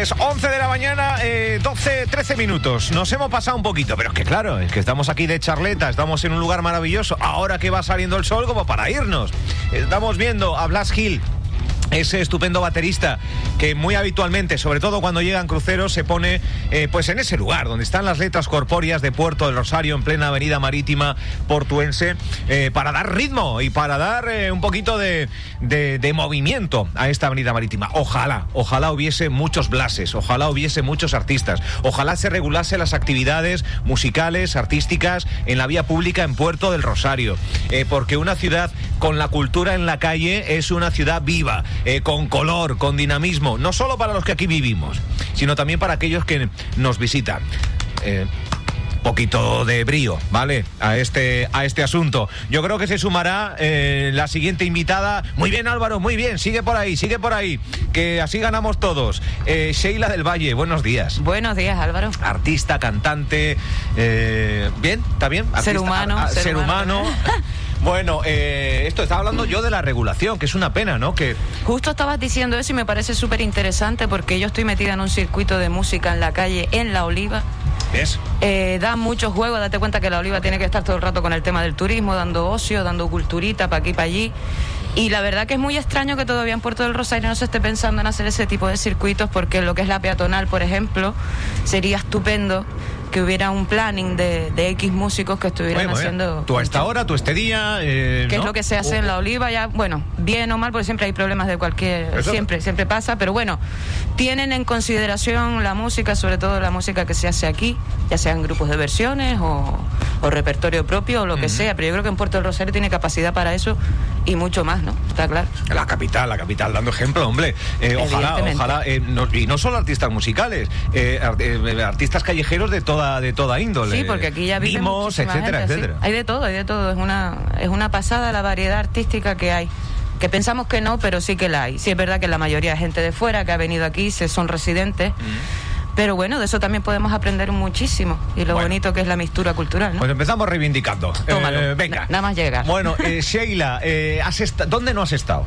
Pues 11 de la mañana, 12, 13 minutos. Nos hemos pasado un poquito, pero es que claro, es que estamos aquí de charleta, estamos en un lugar maravilloso. Ahora que va saliendo el sol, como para irnos. Estamos viendo a Blas Gil ese estupendo baterista que muy habitualmente, sobre todo cuando llegan cruceros, se pone eh, pues en ese lugar donde están las letras corpóreas de Puerto del Rosario en plena avenida marítima portuense eh, para dar ritmo y para dar eh, un poquito de, de, movimiento a esta avenida marítima. Ojalá, ojalá hubiese muchos blases, ojalá hubiese muchos artistas, ojalá se regulase las actividades musicales, artísticas en la vía pública en Puerto del Rosario, porque una ciudad con la cultura en la calle es una ciudad viva eh, con color, con dinamismo, no solo para los que aquí vivimos, sino también para aquellos que nos visitan. Eh, poquito de brío, ¿vale? A este, a este asunto. Yo creo que se sumará eh, la siguiente invitada. Muy bien, Álvaro, muy bien. Sigue por ahí, sigue por ahí. Que así ganamos todos. Sheila del Valle, buenos días. Buenos días, Álvaro. Artista, cantante. ¿Bien? ¿Está bien? ser humano. ser, humano. Bueno, eh, esto estaba hablando yo de la regulación, que es una pena, ¿no? Que justo estabas diciendo eso y me parece súper interesante porque yo estoy metida en un circuito de música en la calle en La Oliva. ¿Ves? Eh, da mucho juego, date cuenta que La Oliva tiene que estar todo el rato con el tema del turismo, dando ocio, dando culturita para aquí, para allí. Y la verdad que es muy extraño que todavía en Puerto del Rosario no se esté pensando en hacer ese tipo de circuitos porque lo que es la peatonal, por ejemplo, sería estupendo que hubiera un planning de, X músicos que estuvieran haciendo. Tú a esta hora, tú este día. Eh, ¿Qué es lo que se hace en la Oliva? Ya, bueno, bien o mal, porque siempre hay problemas de cualquier. Siempre, siempre pasa, pero bueno, tienen en consideración la música, sobre todo la música que se hace aquí, ya sean grupos de versiones o, repertorio propio o lo que sea, pero yo creo que en Puerto del Rosario tiene capacidad para eso y mucho más, ¿no? Está claro. La capital, la capital, dando ejemplo, hombre. Eh, ojalá, ojalá. Eh, y no solo artistas musicales, artistas callejeros de todo de toda índole. Sí, porque aquí ya vimos, etcétera, etcétera. Hay de todo, hay de todo. Es una, es una pasada la variedad artística que hay que pensamos que no, pero sí que la hay. Sí es verdad que la mayoría de gente de fuera que ha venido aquí se son residentes. Pero bueno, de eso también podemos aprender muchísimo. Y lo bonito que es la mistura cultural. Pues empezamos reivindicando. Eh, venga. nada más llega. Bueno, eh, Sheila, eh, ¿dónde no has estado?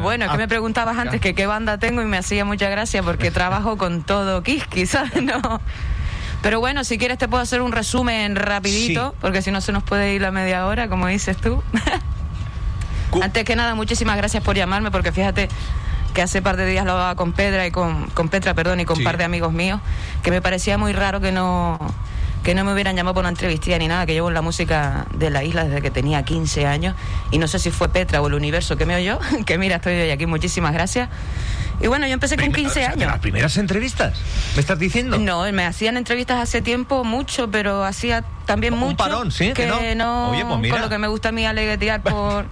bueno, que me preguntabas antes que qué banda tengo y me hacía mucha gracia porque trabajo con todo Kiski, ¿sabes? No. Pero bueno, si quieres te puedo hacer un resumen rapidito, porque si no se nos puede ir la media hora, como dices tú. Antes que nada, muchísimas gracias por llamarme, porque fíjate que hace par de días lo hablaba con Pedra y con, con Petra, perdón, y con un par de amigos míos, que me parecía muy raro que no que no me hubieran llamado por una entrevista ni nada, que llevo en la música de la isla desde que tenía 15 años y no sé si fue Petra o el universo que me oyó, que mira, estoy hoy aquí, muchísimas gracias. Y bueno, yo empecé con 15 años. ¿Las primeras entrevistas? ¿Me estás diciendo? No, me hacían entrevistas hace tiempo mucho, pero hacía también mucho. Un parón, ¿sí? Que no, Oye, pues mira. con lo que me gusta a mí aleguetear por...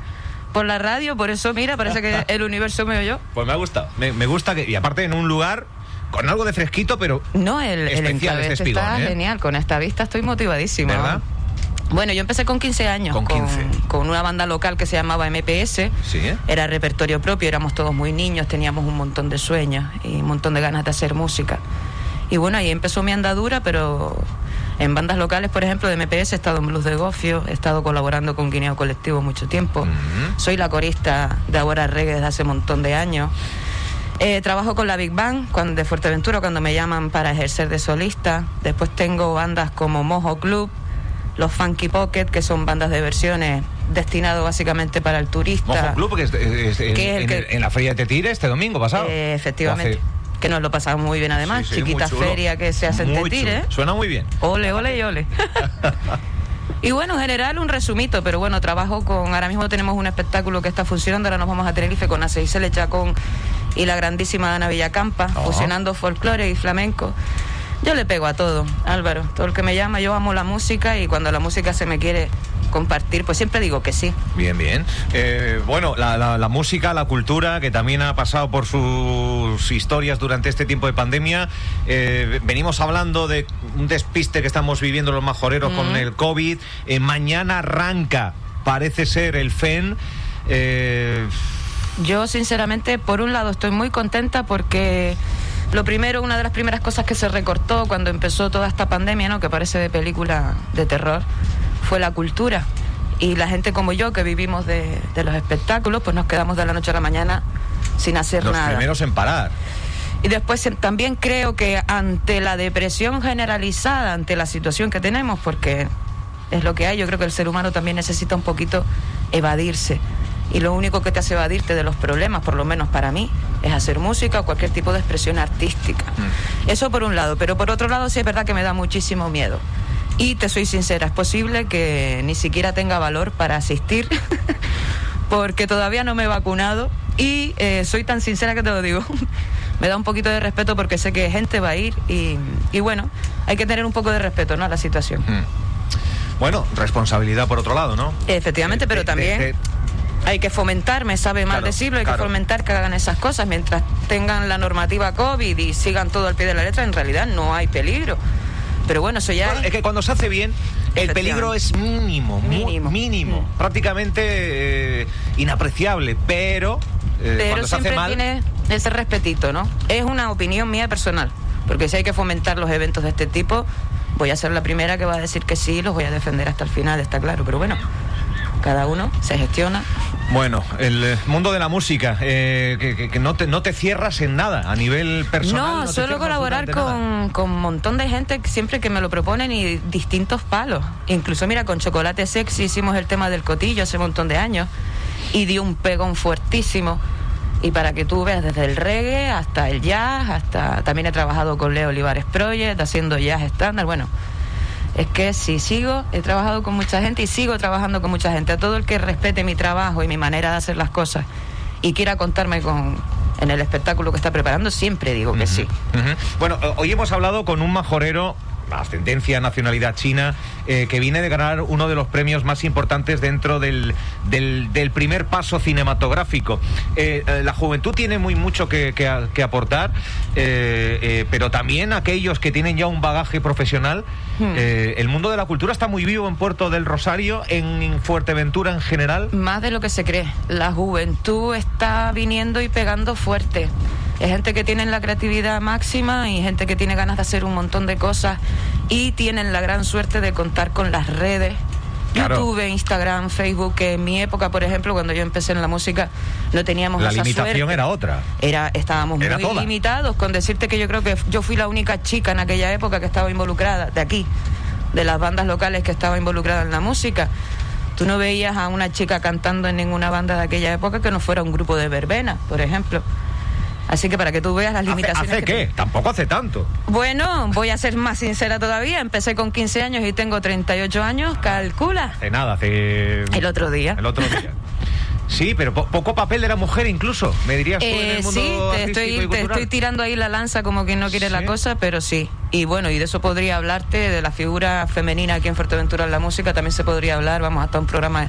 por la radio, por eso, mira, parece que el universo me oyó. Pues me ha gustado, me, gusta que, y aparte en un lugar con algo de fresquito, pero no, el, el este está ¿eh? genial, con esta vista estoy motivadísimo. ¿Verdad? Bueno, yo empecé con 15 años, con, 15. con, una banda local que se llamaba MPS. ¿Sí? Era repertorio propio, éramos todos muy niños, teníamos un montón de sueños y un montón de ganas de hacer música. Y bueno, ahí empezó mi andadura, pero en bandas locales, por ejemplo, de MPS he estado en Blues de Gofio, he estado colaborando con Guineo Colectivo mucho tiempo. Soy la corista de Ahora Reggae desde hace un montón de años. Eh, trabajo con la Big Bang cuando, de Fuerteventura cuando me llaman para ejercer de solista. Después tengo bandas como Mojo Club, los Funky Pocket, que son bandas de versiones destinado básicamente para el turista. Mojo Club, que es, en, la feria de Tetire este domingo pasado. Eh, efectivamente. Que nos lo pasamos muy bien además. Chiquita feria que se hace en Tetire. Suena muy bien. Ole, ole y ole. Y bueno, en general un resumito, pero bueno, trabajo con, ahora mismo tenemos un espectáculo que está funcionando, ahora nos vamos a Tenerife con Aceise Lechacón y la grandísima Ana Villacampa, fusionando folclore y flamenco. Yo le pego a todo, Álvaro. Todo el que me llama, yo amo la música y cuando la música se me quiere compartir, pues siempre digo que sí. Bien, bien. Eh, bueno, la, música, la cultura, que también ha pasado por sus historias durante este tiempo de pandemia. Eh, venimos hablando de un despiste que estamos viviendo los majoreros con mm. el COVID. Eh, mañana arranca, parece ser, el FEN. Yo, sinceramente, por un lado estoy muy contenta porque lo primero, una de las primeras cosas que se recortó cuando empezó toda esta pandemia, ¿no? que parece de película de terror, fue la cultura. Y la gente como yo, que vivimos de, los espectáculos, pues nos quedamos de la noche a la mañana sin hacer nada. Los primeros en parar. Y después también creo que ante la depresión generalizada, ante la situación que tenemos, porque es lo que hay, yo creo que el ser humano también necesita un poquito evadirse. Y lo único que te hace evadirte de los problemas, por lo menos para mí, es hacer música o cualquier tipo de expresión artística. Mm. Eso por un lado, pero por otro lado sí es verdad que me da muchísimo miedo. Y te soy sincera, es posible que ni siquiera tenga valor para asistir, porque todavía no me he vacunado y eh, soy tan sincera que te lo digo. me da un poquito de respeto porque sé que gente va a ir y, bueno, hay que tener un poco de respeto ¿no? a la situación. Mm. Bueno, responsabilidad por otro lado, ¿no? Efectivamente, pero también hay que fomentar, me sabe mal decirlo, hay que fomentar que hagan esas cosas mientras tengan la normativa COVID y sigan todo al pie de la letra, en realidad no hay peligro. Pero bueno, eso ya... es... que cuando se hace bien, el peligro es mínimo, mínimo, mínimo, mm. prácticamente eh, inapreciable, pero, eh, pero cuando se hace mal... tiene ese respetito, ¿no? Es una opinión mía personal, porque si hay que fomentar los eventos de este tipo, voy a ser la primera que va a decir que sí, los voy a defender hasta el final, está claro, pero bueno cada uno se gestiona. Bueno, el eh, mundo de la música, eh, que, no, te, no te cierras en nada a nivel personal. No, suelo colaborar con, con, un montón de gente siempre que me lo proponen y distintos palos. Incluso, mira, con Chocolate Sexy hicimos el tema del cotillo hace un montón de años y dio un pegón fuertísimo. Y para que tú veas desde el reggae hasta el jazz, hasta también he trabajado con Leo Olivares Project haciendo jazz estándar. Bueno, es que si sigo, he trabajado con mucha gente y sigo trabajando con mucha gente. A todo el que respete mi trabajo y mi manera de hacer las cosas y quiera contarme con, en el espectáculo que está preparando, siempre digo que sí. Bueno, hoy hemos hablado con un majorero ascendencia, nacionalidad china, eh, que viene de ganar uno de los premios más importantes dentro del, del, primer paso cinematográfico. Eh, eh, la juventud tiene muy mucho que, que, aportar, pero también aquellos que tienen ya un bagaje profesional. Hmm. el mundo de la cultura está muy vivo en Puerto del Rosario, en Fuerteventura en general. Más de lo que se cree. La juventud está viniendo y pegando fuerte. Es gente que tiene la creatividad máxima y gente que tiene ganas de hacer un montón de cosas y tienen la gran suerte de contar con las redes. YouTube, Instagram, Facebook, que en mi época, por ejemplo, cuando yo empecé en la música, no teníamos la limitación era otra. Era, estábamos muy limitados, con decirte que yo creo que yo fui la única chica en aquella época que estaba involucrada, de aquí, de las bandas locales que estaba involucrada en la música. Tú no veías a una chica cantando en ninguna banda de aquella época que no fuera un grupo de verbena, por ejemplo. Así que para que tú veas las limitaciones. ¿Hace, qué? Tampoco hace tanto. Bueno, voy a ser más sincera todavía. Empecé con 15 años y tengo 38 años. Calcula. Hace nada, hace. El otro día. El otro día. Sí, pero poco papel de la mujer incluso, me dirías tú en el eh, mundo Sí, te estoy, te estoy tirando ahí la lanza como quien no quiere la cosa, pero sí. Y bueno, y de eso podría hablarte, de la figura femenina aquí en Fuerteventura en la música, también se podría hablar, vamos, hasta un programa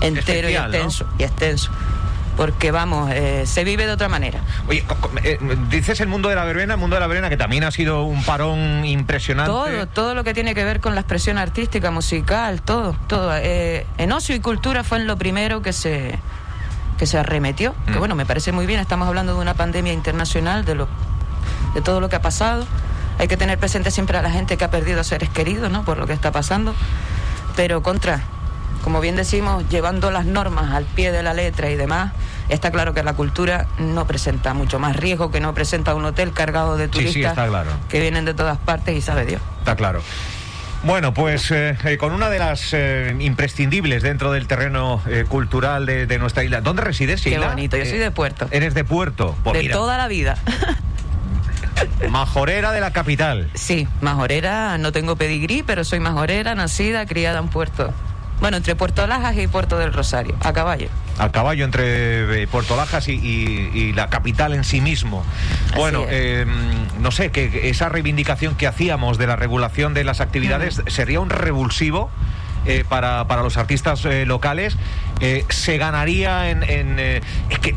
entero y extenso. Y extenso porque vamos, eh, se vive de otra manera. Oye, eh, dices el mundo de la verbena, el mundo de la verbena que también ha sido un parón impresionante. Todo, todo lo que tiene que ver con la expresión artística, musical, todo, todo. Eh, en ocio y cultura fue en lo primero que se que se arremetió, que mm. bueno, me parece muy bien, estamos hablando de una pandemia internacional, de lo de todo lo que ha pasado. Hay que tener presente siempre a la gente que ha perdido a seres queridos, ¿no? Por lo que está pasando. Pero contra, como bien decimos, llevando las normas al pie de la letra y demás, está claro que la cultura no presenta mucho más riesgo que no presenta un hotel cargado de turistas que vienen de todas partes y sabe Dios. Está claro. Bueno, pues eh, eh, con una de las eh, imprescindibles dentro del terreno cultural de, nuestra isla. ¿Dónde resides, Qué bonito, yo soy de Puerto. Eres de Puerto. Pues de toda la vida. Majorera de la capital. Sí, majorera, no tengo pedigrí, pero soy majorera, nacida, criada en Puerto. Bueno, entre Puerto Lajas y Puerto del Rosario, a caballo. A caballo entre eh, Puerto Lajas y, la capital en sí mismo. bueno, em, no sé, que esa reivindicación que hacíamos de la regulación de las actividades sería un revulsivo. Eh, para, para, los artistas eh, locales, se ganaría en... en es que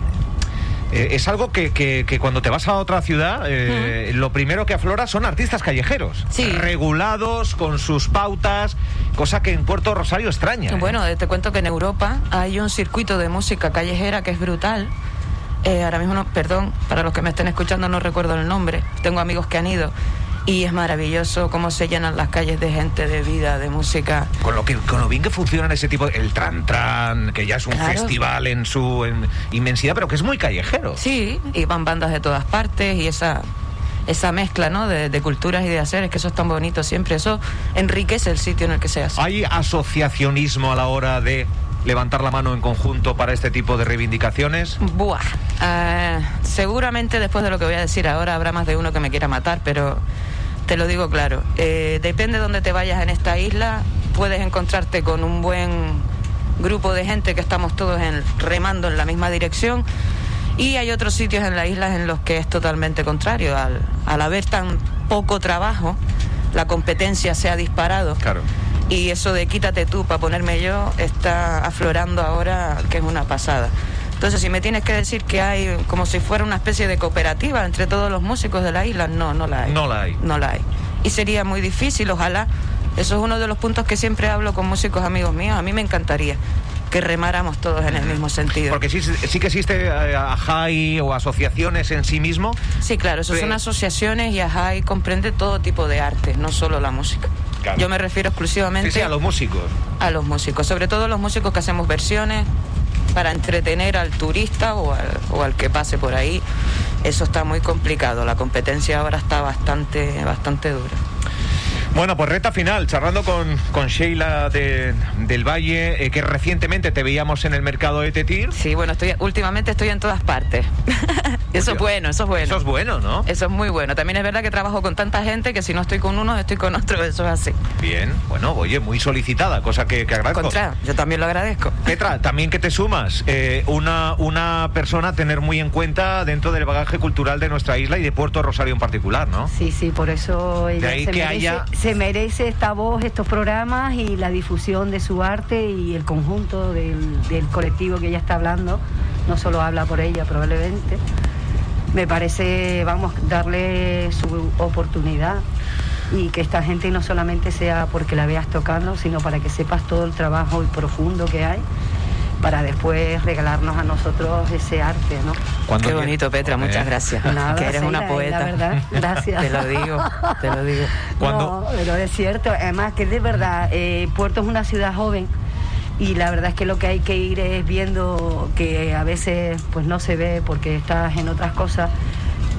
eh, es algo que, que, cuando te vas a otra ciudad, eh, lo primero que aflora son artistas callejeros, regulados con sus pautas, cosa que en Puerto Rosario extraña. ¿eh? Bueno, te cuento que en Europa hay un circuito de música callejera que es brutal. ahora mismo, no, perdón, para los que me estén escuchando no recuerdo el nombre, tengo amigos que han ido y es maravilloso cómo se llenan las calles de gente, de vida, de música. Con lo, que, con lo bien que funcionan ese tipo, el Tran Tran, que ya es un festival en su inmensidad, pero que es muy callejero. Sí, y van bandas de todas partes y esa esa mezcla ¿no? de, culturas y de haceres, que eso es tan bonito siempre. Eso enriquece el sitio en el que se hace. ¿Hay asociacionismo a la hora de levantar la mano en conjunto para este tipo de reivindicaciones? Buah. Ah, seguramente después de lo que voy a decir ahora habrá más de uno que me quiera matar, pero te lo digo claro. Eh, depende de dónde te vayas en esta isla, puedes encontrarte con un buen grupo de gente que estamos todos remando en la misma dirección. Y hay otros sitios en la isla en los que es totalmente contrario. Al, al haber tan poco trabajo, la competencia se ha disparado. Claro y eso de quítate tú para ponerme yo está aflorando ahora, que es una pasada. Entonces, si me tienes que decir que hay como si fuera una especie de cooperativa entre todos los músicos de la isla, no, no la hay. No la hay. No la hay. Y sería muy difícil, ojalá. Eso es uno de los puntos que siempre hablo con músicos amigos míos. A mí me encantaría que remáramos todos en el mismo sentido. Porque sí, sí que existe eh, AJAI o asociaciones en sí mismo. Sí, claro, eso son asociaciones y AJAI comprende todo tipo de arte, no solo la música. Yo me refiero exclusivamente a los músicos. A los músicos, sobre todo los músicos que hacemos versiones para entretener al turista o al, o al que pase por ahí. Eso está muy complicado. La competencia ahora está bastante, bastante dura. Bueno, pues reta final, charlando con, con Sheila del Valle, eh, que recientemente te veíamos en el mercado de Tetir. Sí, bueno, estoy últimamente estoy en todas partes. eso es bueno, eso es bueno. Eso es bueno, ¿no? Eso es muy bueno. También es verdad que trabajo con tanta gente que si no estoy con uno, estoy con otro, eso es así. Bien, bueno, oye, muy solicitada, cosa que, que agradezco. Contra, yo también lo agradezco. Petra, también que te sumas, eh, una, una persona a tener muy en cuenta dentro del bagaje cultural de nuestra isla y de Puerto Rosario en particular, ¿no? Sí, sí, por eso ella de ahí que haya se merece esta voz, estos programas y la difusión de su arte y el conjunto del, colectivo que ella está hablando. No solo habla por ella probablemente. Me parece, vamos, darle su oportunidad y que esta gente no solamente sea porque la veas tocando, sino para que sepas todo el trabajo profundo que hay para después regalarnos a nosotros ese arte, ¿no? Qué bonito, Petra, muchas gracias. que eres una poeta. La verdad, gracias. te lo digo, te lo digo. No, pero es cierto, además que de verdad, eh, Puerto es una ciudad joven y la verdad es que lo que hay que ir es viendo que a veces pues no se ve porque estás en otras cosas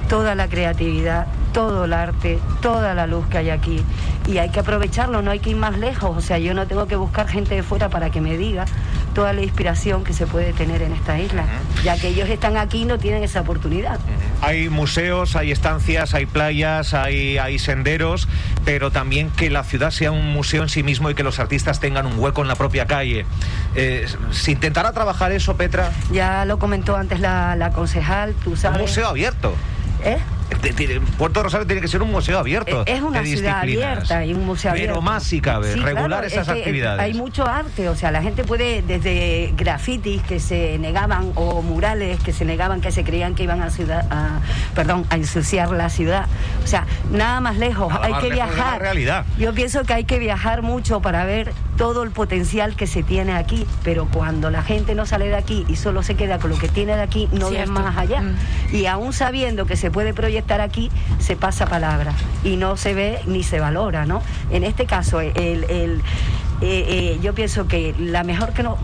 toda la creatividad, todo el arte, toda la luz que hay aquí. Y hay que aprovecharlo, no hay que ir más lejos. O sea, yo no tengo que buscar gente de fuera para que me diga toda la inspiración que se puede tener en esta isla, ya que ellos están aquí y no tienen esa oportunidad. Hay museos, hay estancias, hay playas, hay, hay senderos, pero también que la ciudad sea un museo en sí mismo y que los artistas tengan un hueco en la propia calle. Eh, ¿Se intentará trabajar eso, Petra? Ya lo comentó antes la, la concejal, tú sabes. Un museo abierto. ¿Eh? Puerto Rosario tiene que ser un museo abierto. Es una ciudad abierta y un museo abierto. Pero más si cabe, regular esas actividades. Hay mucho arte, o sea, la gente puede, desde grafitis que se negaban o murales que se negaban, que se creían que iban a, ciudad, a, perdón, a ensuciar la ciudad. O sea, nada más lejos, hay que viajar. realidad. Yo pienso que hay que viajar mucho para ver todo el potencial que se tiene aquí, pero cuando la gente no sale de aquí y solo se queda con lo que tiene de aquí, no ve más allá. Mm. Y aún sabiendo que se puede proyectar aquí, se pasa palabra y no se ve ni se valora, ¿no? En este caso, el eh, eh, yo pienso que la mejor que no,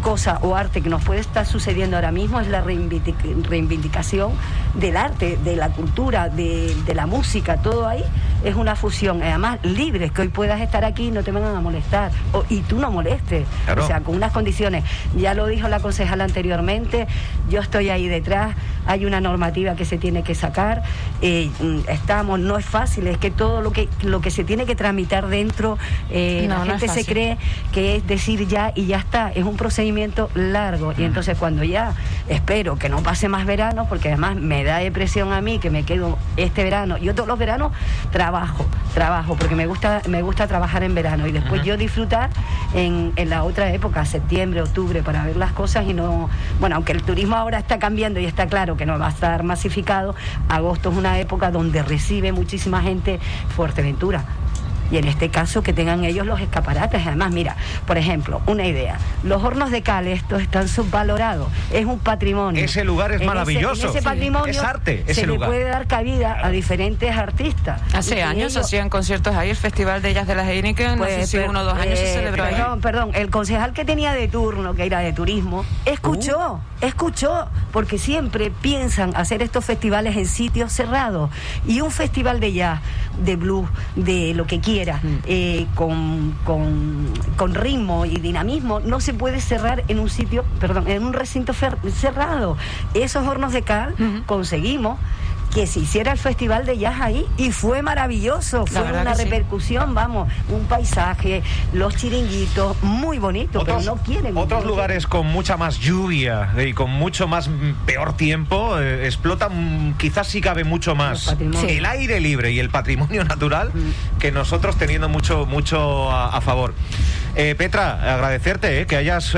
cosa o arte que nos puede estar sucediendo ahora mismo es la reivindicación del arte, de la cultura, de, la música, todo ahí es una fusión, además libre, que hoy puedas estar aquí y no te vengan a molestar, y tú no molestes, o sea, con unas condiciones. Ya lo dijo la concejala anteriormente, yo estoy ahí detrás, hay una normativa que se tiene que sacar, eh, estamos, no es fácil, es que todo lo que, lo que se tiene que tramitar dentro, la gente se cree que es decir ya y ya está. Es un procedimiento largo. Y entonces cuando ya espero que no pase más verano, porque además me da depresión a mí que me quedo este verano. Yo todos los veranos trabajo, trabajo, porque me gusta, me gusta trabajar en verano. Y después yo disfrutar en, en la otra época, septiembre, octubre, para ver las cosas y no. Bueno, aunque el turismo ahora está cambiando y está claro que no va a estar masificado, agosto es una época donde recibe muchísima gente. Fuerteventura Y en este caso que tengan ellos los escaparates. Además, mira, por ejemplo, una idea. Los hornos de cal, estos están subvalorados. Es un patrimonio. Ese lugar es maravilloso. Ese, patrimonio es arte, ese se le puede dar cabida a diferentes artistas. Hace años hacían conciertos ahí, el Festival de Ellas de las Heineken, no sé pues, si uno o dos años se eh, celebró perdón, Perdón, el concejal que tenía de turno, que era de turismo, escuchó, uh. escuchó, porque siempre piensan hacer estos festivales en sitios cerrados. Y un festival de jazz, de blues, de lo que quiera, mm. eh, con, con, ritmo y dinamismo, no se puede cerrar en un sitio, perdón, en un recinto cerrado. Esos hornos de cal conseguimos que se hiciera el festival de jazz ahí y fue maravilloso, fue una repercusión, vamos, un paisaje, los chiringuitos, muy bonito, pero no quieren. Otros lugares con mucha más lluvia y con mucho más mm, peor tiempo eh, explotan, quizás sí cabe mucho más el aire libre y el patrimonio natural mm. que nosotros teniendo mucho, mucho a, favor. Eh, Petra, agradecerte eh, que hayas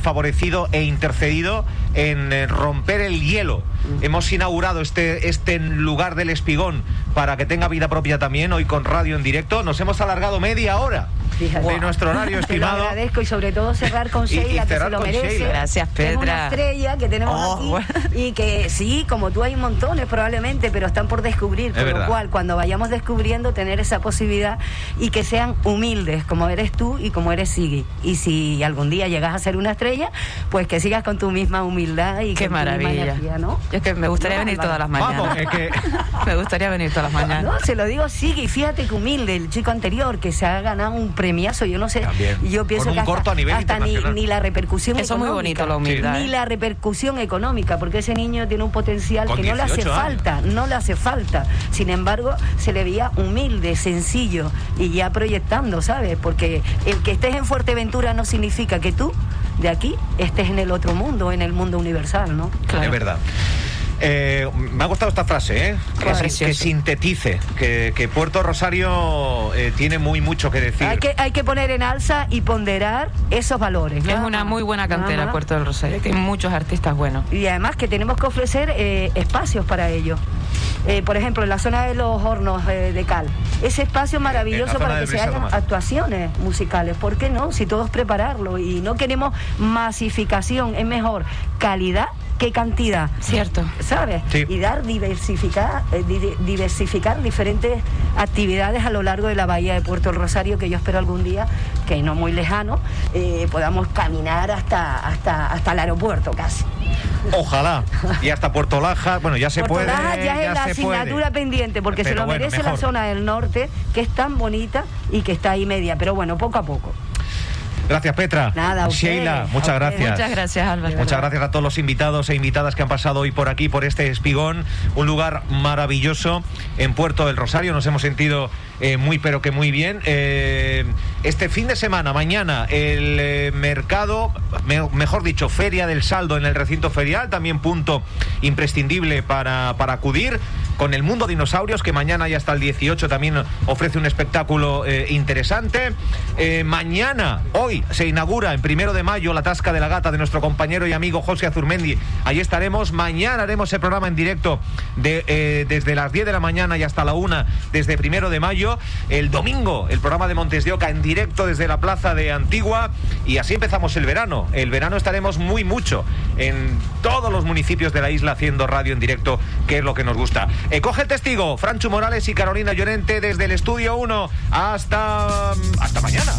favorecido e intercedido en romper el hielo. Hemos inaugurado este, este lugar del espigón para que tenga vida propia también, hoy con radio en directo. Nos hemos alargado media hora de nuestro horario estimado. Te agradezco y sobre todo cerrar con Sheila, que se lo merece. Gracias, Petra. Es una estrella que tenemos oh, aquí y que sí, como tú hay montones probablemente, pero están por descubrir. Por lo cual, cuando vayamos descubriendo, tener esa posibilidad y que sean humildes, como eres tú y como eres Sigui. Y si algún día llegas a ser una estrella, pues que sigas con tu misma humildad y Qué maravilla. ¿no? es que me gustaría venir todas las mañanas. Vamos, es que... me gustaría venir todas las mañanas. No, se lo digo Sigui, fíjate que humilde, el chico anterior que se ha ganado un yo no sé, yo pienso que hasta, ni, la repercusión Eso muy bonito la humildad. Ni ¿eh? la repercusión económica, porque ese niño tiene un potencial que no le hace falta, no le hace falta. Sin embargo, se le veía humilde, sencillo y ya proyectando, ¿sabes? Porque el que estés en Fuerteventura no significa que tú de aquí estés en el otro mundo, en el mundo universal, ¿no? Claro. Es verdad. Eh, me ha gustado esta frase, ¿eh? que, sintetice, que, Puerto Rosario eh, tiene muy mucho que decir. Hay que, hay que poner en alza y ponderar esos valores. Es una muy buena cantera Puerto del Rosario, hay muchos artistas buenos. Y además que tenemos que ofrecer eh, espacios para ello. por ejemplo, en la zona de los hornos de cal, ese espacio maravilloso para que se hagan actuaciones musicales. ¿Por qué no? Si todos prepararlo y no queremos masificación, es mejor calidad qué cantidad. Cierto. ¿Sabes? Y dar, diversificar, eh, diversificar diferentes actividades a lo largo de la bahía de Puerto Rosario, que yo espero algún día, que no muy lejano, eh, podamos caminar hasta, hasta, hasta el aeropuerto casi. Ojalá. Y hasta Puerto Laja, bueno, ya se Puerto puede. Laja ya, es la asignatura pendiente, porque se lo merece la zona del norte, que es tan bonita y que está ahí media. Pero bueno, poco a poco. Gracias, Petra. Nada, Sheila, muchas gracias. Muchas gracias, Álvaro. Muchas gracias a todos los invitados e invitadas que han pasado hoy por aquí, por este espigón, un lugar maravilloso en Puerto del Rosario. Nos hemos sentido eh, muy, pero que muy bien. Eh, este fin de semana, mañana, el eh, mercado, mejor dicho, Feria del Saldo en el recinto ferial, también punto imprescindible para, para acudir con el mundo dinosaurios, que mañana y hasta el 18 también ofrece un espectáculo interesante. mañana, hoy, se inaugura en primero de mayo la Tasca de la Gata de nuestro compañero y amigo José Azurmendi. Allí estaremos. Mañana haremos el programa en directo de, eh, desde las 10 de la mañana y hasta la 1 desde primero de mayo. El domingo, el programa de Montes de Oca en directo desde la Plaza de Antigua. Y así empezamos el verano. El verano estaremos muy mucho en todos los municipios de la isla haciendo radio en directo, que es lo que nos gusta. Eh, coge el testigo, Franchu Morales y Carolina Llorente desde el estudio 1. Hasta, hasta mañana.